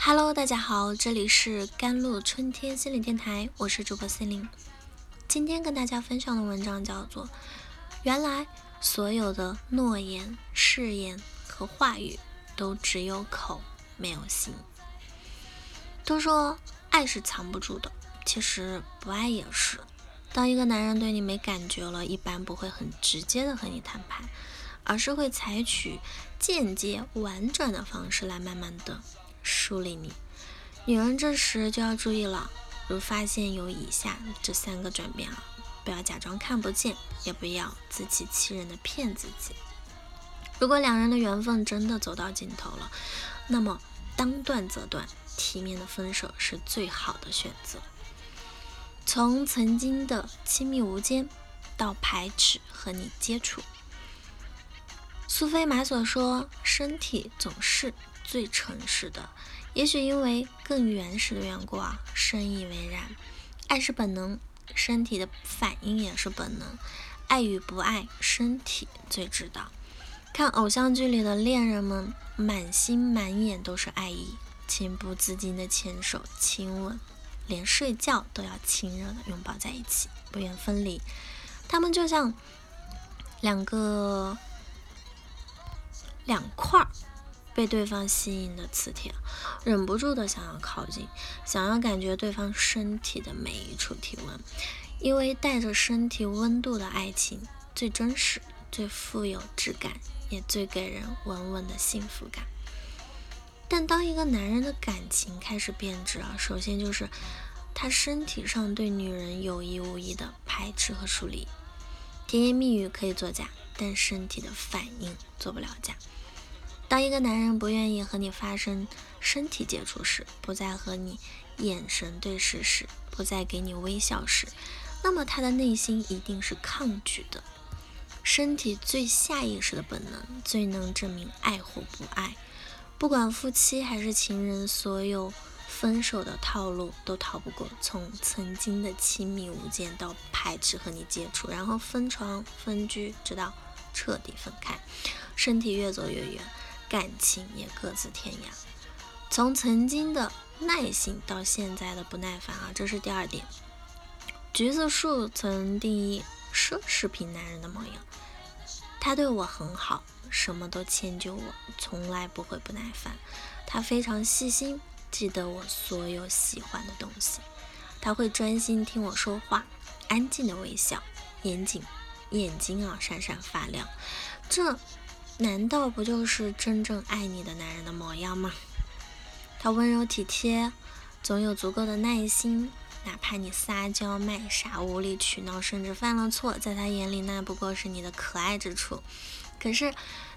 Hello，大家好，这里是甘露春天心理电台，我是主播心灵。今天跟大家分享的文章叫做《原来所有的诺言、誓言和话语都只有口没有心》。都说爱是藏不住的，其实不爱也是。当一个男人对你没感觉了，一般不会很直接的和你摊牌，而是会采取间接婉转的方式来慢慢的。梳理你，女人这时就要注意了。如发现有以下这三个转变了，不要假装看不见，也不要自欺欺人的骗自己。如果两人的缘分真的走到尽头了，那么当断则断，体面的分手是最好的选择。从曾经的亲密无间，到排斥和你接触。苏菲玛索说：“身体总是。”最诚实的，也许因为更原始的缘故啊，深以为然。爱是本能，身体的反应也是本能。爱与不爱，身体最知道。看偶像剧里的恋人们，满心满眼都是爱意，情不自禁的牵手、亲吻，连睡觉都要亲热的拥抱在一起，不愿分离。他们就像两个两块儿。被对方吸引的磁铁，忍不住的想要靠近，想要感觉对方身体的每一处体温，因为带着身体温度的爱情最真实、最富有质感，也最给人稳稳的幸福感。但当一个男人的感情开始变质啊，首先就是他身体上对女人有意无意的排斥和疏离。甜言蜜语可以作假，但身体的反应做不了假。当一个男人不愿意和你发生身体接触时，不再和你眼神对视时，不再给你微笑时，那么他的内心一定是抗拒的。身体最下意识的本能，最能证明爱或不爱。不管夫妻还是情人，所有分手的套路都逃不过从曾经的亲密无间到排斥和你接触，然后分床分居，直到彻底分开，身体越走越远。感情也各自天涯，从曾经的耐心到现在的不耐烦啊，这是第二点。橘子树曾定义奢侈品男人的模样，他对我很好，什么都迁就我，从来不会不耐烦。他非常细心，记得我所有喜欢的东西。他会专心听我说话，安静的微笑，眼睛眼睛啊闪闪发亮。这。难道不就是真正爱你的男人的模样吗？他温柔体贴，总有足够的耐心，哪怕你撒娇卖傻、无理取闹，甚至犯了错，在他眼里那不过是你的可爱之处。可是，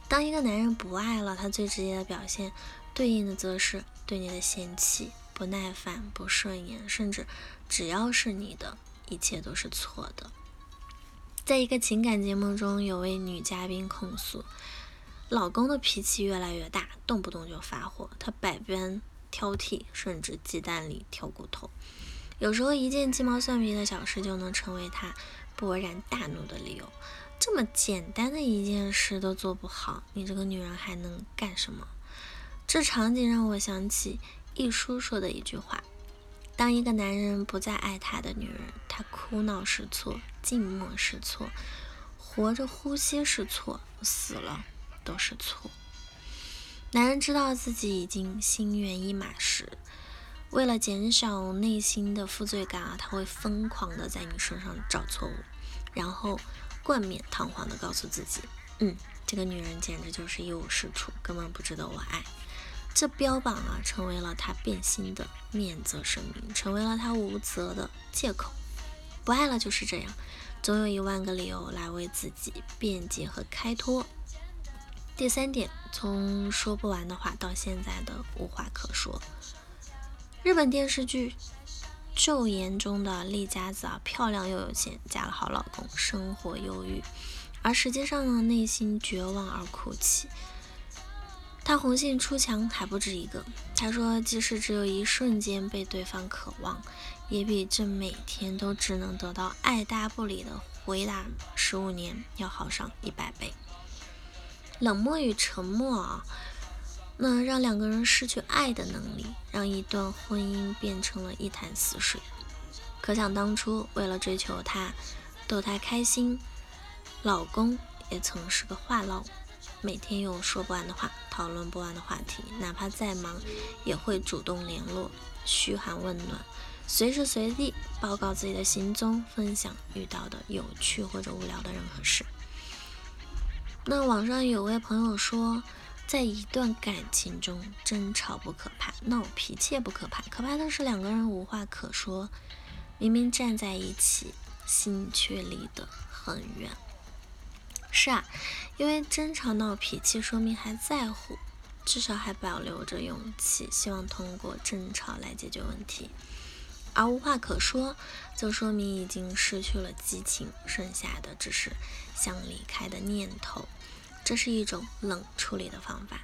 当一个男人不爱了，他最直接的表现，对应的则是对你的嫌弃、不耐烦、不顺眼，甚至只要是你的一切都是错的。在一个情感节目中，有位女嘉宾控诉。老公的脾气越来越大，动不动就发火，他百般挑剔，甚至鸡蛋里挑骨头。有时候一件鸡毛蒜皮的小事就能成为他勃然大怒的理由。这么简单的一件事都做不好，你这个女人还能干什么？这场景让我想起一书说的一句话：当一个男人不再爱他的女人，他哭闹是错，静默是错，活着呼吸是错，死了。都是错。男人知道自己已经心猿意马时，为了减少内心的负罪感啊，他会疯狂的在你身上找错误，然后冠冕堂皇的告诉自己：“嗯，这个女人简直就是一无是处，根本不值得我爱。”这标榜啊，成为了他变心的免责声明，成为了他无责的借口。不爱了就是这样，总有一万个理由来为自己辩解和开脱。第三点，从说不完的话到现在的无话可说。日本电视剧《昼颜》中的丽佳子啊，漂亮又有钱，嫁了好老公，生活忧郁，而实际上呢，内心绝望而哭泣。她红杏出墙还不止一个。她说，即使只有一瞬间被对方渴望，也比这每天都只能得到爱答不理的回答十五年要好上一百倍。冷漠与沉默啊，那让两个人失去爱的能力，让一段婚姻变成了一潭死水。可想当初，为了追求她，逗她开心，老公也曾是个话唠，每天有说不完的话，讨论不完的话题，哪怕再忙，也会主动联络，嘘寒问暖。随时随地报告自己的行踪，分享遇到的有趣或者无聊的任何事。那网上有位朋友说，在一段感情中，争吵不可怕，闹脾气也不可怕，可怕的是两个人无话可说，明明站在一起，心却离得很远。是啊，因为争吵闹脾气，说明还在乎，至少还保留着勇气，希望通过争吵来解决问题。而无话可说，就说明已经失去了激情，剩下的只是想离开的念头。这是一种冷处理的方法。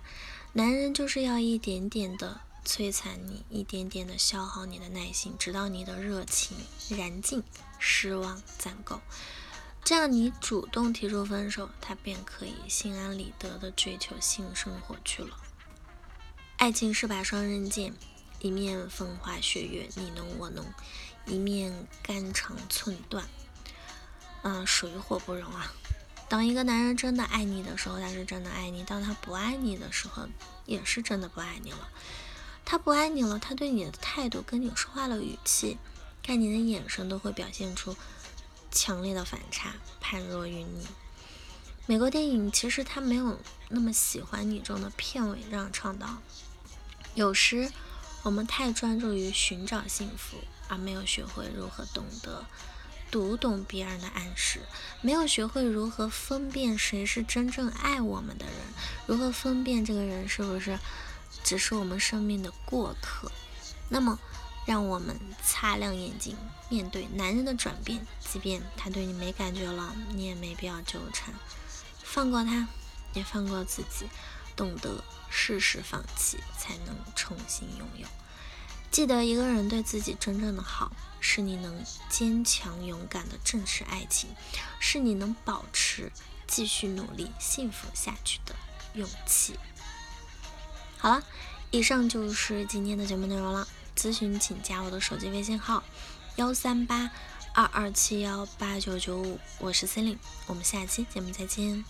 男人就是要一点点的摧残你，一点点的消耗你的耐心，直到你的热情燃尽，失望攒够，这样你主动提出分手，他便可以心安理得的追求性生活去了。爱情是把双刃剑。一面风花雪月，你侬我侬；一面肝肠寸断，嗯，水火不容啊。当一个男人真的爱你的时候，他是真的爱你；当他不爱你的时候，也是真的不爱你了。他不爱你了，他对你的态度、跟你说话的语气、看你的眼神，都会表现出强烈的反差，判若于你。美国电影其实他没有那么喜欢你中的片尾这样唱道：有时。我们太专注于寻找幸福，而没有学会如何懂得读懂别人的暗示，没有学会如何分辨谁是真正爱我们的人，如何分辨这个人是不是只是我们生命的过客。那么，让我们擦亮眼睛，面对男人的转变，即便他对你没感觉了，你也没必要纠缠，放过他，也放过自己。懂得适时放弃，才能重新拥有。记得一个人对自己真正的好，是你能坚强勇敢的正视爱情，是你能保持继续努力幸福下去的勇气。好了，以上就是今天的节目内容了。咨询请加我的手机微信号：幺三八二二七幺八九九五，我是 c e l i n e 我们下期节目再见。